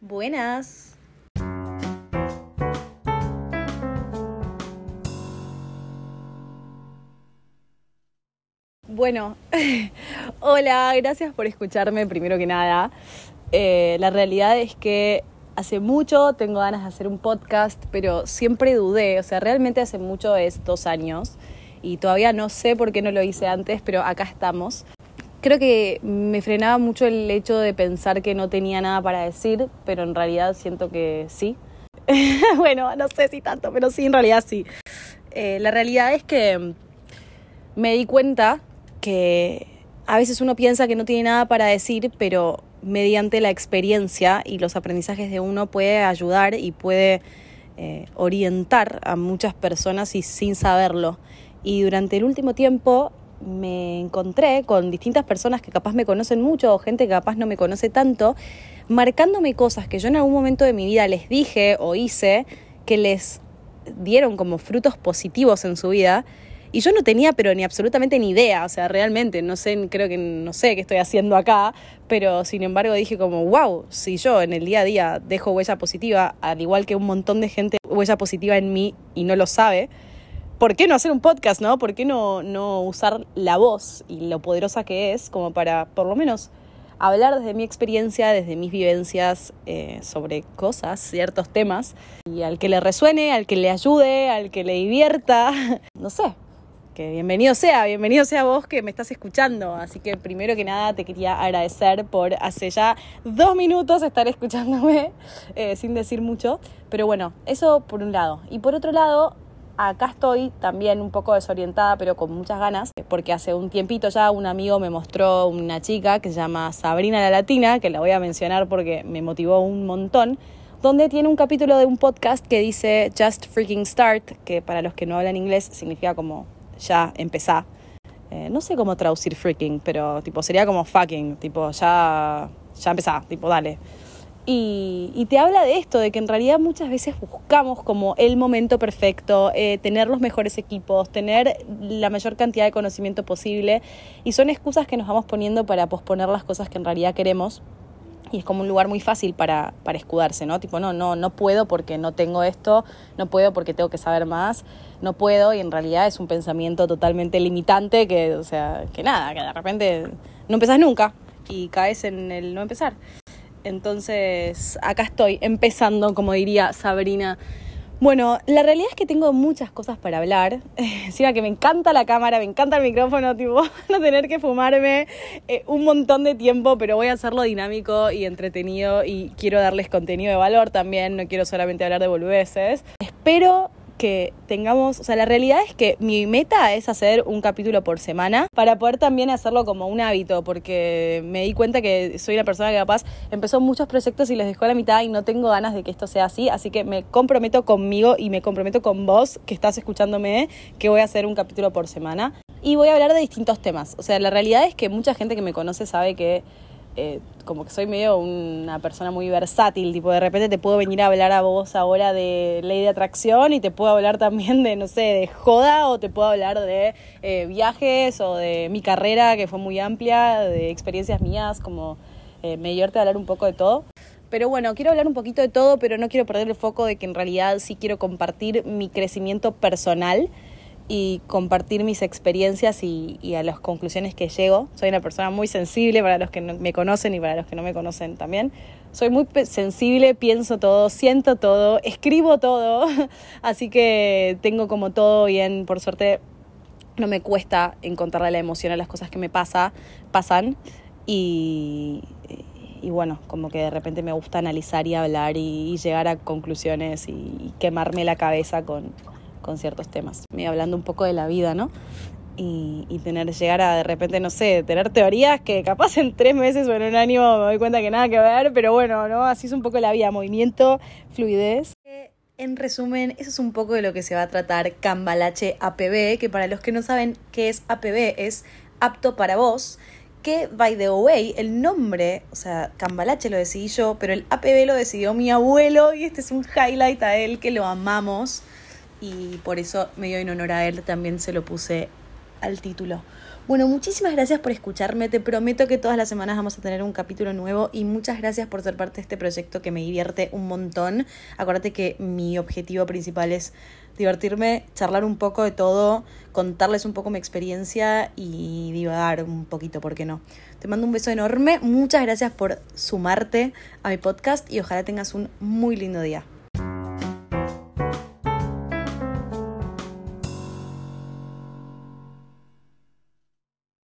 Buenas. Bueno, hola, gracias por escucharme primero que nada. Eh, la realidad es que hace mucho tengo ganas de hacer un podcast, pero siempre dudé, o sea, realmente hace mucho es dos años y todavía no sé por qué no lo hice antes, pero acá estamos. Creo que me frenaba mucho el hecho de pensar que no tenía nada para decir, pero en realidad siento que sí. bueno, no sé si tanto, pero sí, en realidad sí. Eh, la realidad es que me di cuenta que a veces uno piensa que no tiene nada para decir, pero mediante la experiencia y los aprendizajes de uno puede ayudar y puede eh, orientar a muchas personas y sin saberlo. Y durante el último tiempo me encontré con distintas personas que capaz me conocen mucho o gente que capaz no me conoce tanto, marcándome cosas que yo en algún momento de mi vida les dije o hice que les dieron como frutos positivos en su vida. Y yo no tenía, pero ni absolutamente ni idea, o sea, realmente, no sé, creo que no sé qué estoy haciendo acá, pero sin embargo dije como, wow, si yo en el día a día dejo huella positiva, al igual que un montón de gente huella positiva en mí y no lo sabe, ¿por qué no hacer un podcast, no? ¿Por qué no, no usar la voz y lo poderosa que es como para, por lo menos, hablar desde mi experiencia, desde mis vivencias eh, sobre cosas, ciertos temas, y al que le resuene, al que le ayude, al que le divierta, no sé, que bienvenido sea, bienvenido sea vos que me estás escuchando. Así que primero que nada te quería agradecer por hace ya dos minutos estar escuchándome eh, sin decir mucho. Pero bueno, eso por un lado. Y por otro lado, acá estoy también un poco desorientada, pero con muchas ganas, porque hace un tiempito ya un amigo me mostró una chica que se llama Sabrina la Latina, que la voy a mencionar porque me motivó un montón, donde tiene un capítulo de un podcast que dice Just Freaking Start, que para los que no hablan inglés significa como ya empezá. Eh, no sé cómo traducir freaking, pero tipo sería como fucking, tipo ya, ya empezá, tipo dale. Y, te habla de esto, de que en realidad muchas veces buscamos como el momento perfecto, eh, tener los mejores equipos, tener la mayor cantidad de conocimiento posible, y son excusas que nos vamos poniendo para posponer las cosas que en realidad queremos. Y es como un lugar muy fácil para, para escudarse, ¿no? Tipo, no, no, no puedo porque no tengo esto, no puedo porque tengo que saber más, no puedo, y en realidad es un pensamiento totalmente limitante que, o sea, que nada, que de repente no empezás nunca y caes en el no empezar. Entonces, acá estoy, empezando, como diría Sabrina. Bueno, la realidad es que tengo muchas cosas para hablar. Encima que me encanta la cámara, me encanta el micrófono, tipo, no tener que fumarme eh, un montón de tiempo, pero voy a hacerlo dinámico y entretenido y quiero darles contenido de valor también, no quiero solamente hablar de boludeces. Espero que tengamos, o sea, la realidad es que mi meta es hacer un capítulo por semana para poder también hacerlo como un hábito, porque me di cuenta que soy una persona que capaz empezó muchos proyectos y les dejó a la mitad y no tengo ganas de que esto sea así, así que me comprometo conmigo y me comprometo con vos que estás escuchándome que voy a hacer un capítulo por semana y voy a hablar de distintos temas. O sea, la realidad es que mucha gente que me conoce sabe que eh, como que soy medio una persona muy versátil, tipo de repente te puedo venir a hablar a vos ahora de ley de atracción y te puedo hablar también de, no sé, de joda o te puedo hablar de eh, viajes o de mi carrera que fue muy amplia, de experiencias mías, como eh, me divierte hablar un poco de todo. Pero bueno, quiero hablar un poquito de todo, pero no quiero perder el foco de que en realidad sí quiero compartir mi crecimiento personal y compartir mis experiencias y, a las conclusiones que llego. Soy una persona muy sensible para los que me conocen y para los que no me conocen también. Soy muy sensible, pienso todo, siento todo, escribo todo, así que tengo como todo bien, por suerte no me cuesta encontrarle la emoción a las cosas que me pasa, pasan y, y bueno, como que de repente me gusta analizar y hablar y, llegar a conclusiones y quemarme la cabeza con, con ciertos temas. Me hablando un poco de la vida, ¿no? Y, y, tener, llegar a de repente, no sé, tener teorías que capaz en tres meses o en un año me doy cuenta que nada que ver, pero bueno, ¿no? Así es un poco la vida, movimiento, fluidez. En resumen, eso es un poco de lo que se va a tratar Cambalache APB, que para los que no saben qué es APB, es apto para vos, que, by the way, el nombre, o sea, Cambalache lo decidí yo, pero el APB lo decidió mi abuelo y este es un highlight a él que lo amamos y por eso, medio en honor a él, también se lo puse al título. Bueno, muchísimas gracias por escucharme. Te prometo que todas las semanas vamos a tener un capítulo nuevo y muchas gracias por ser parte de este proyecto que me divierte un montón. Acuérdate que mi objetivo principal es divertirme, charlar un poco de todo, contarles un poco mi experiencia y divagar un poquito, ¿por qué no? Te mando un beso enorme. Muchas gracias por sumarte a mi podcast y ojalá tengas un muy lindo día.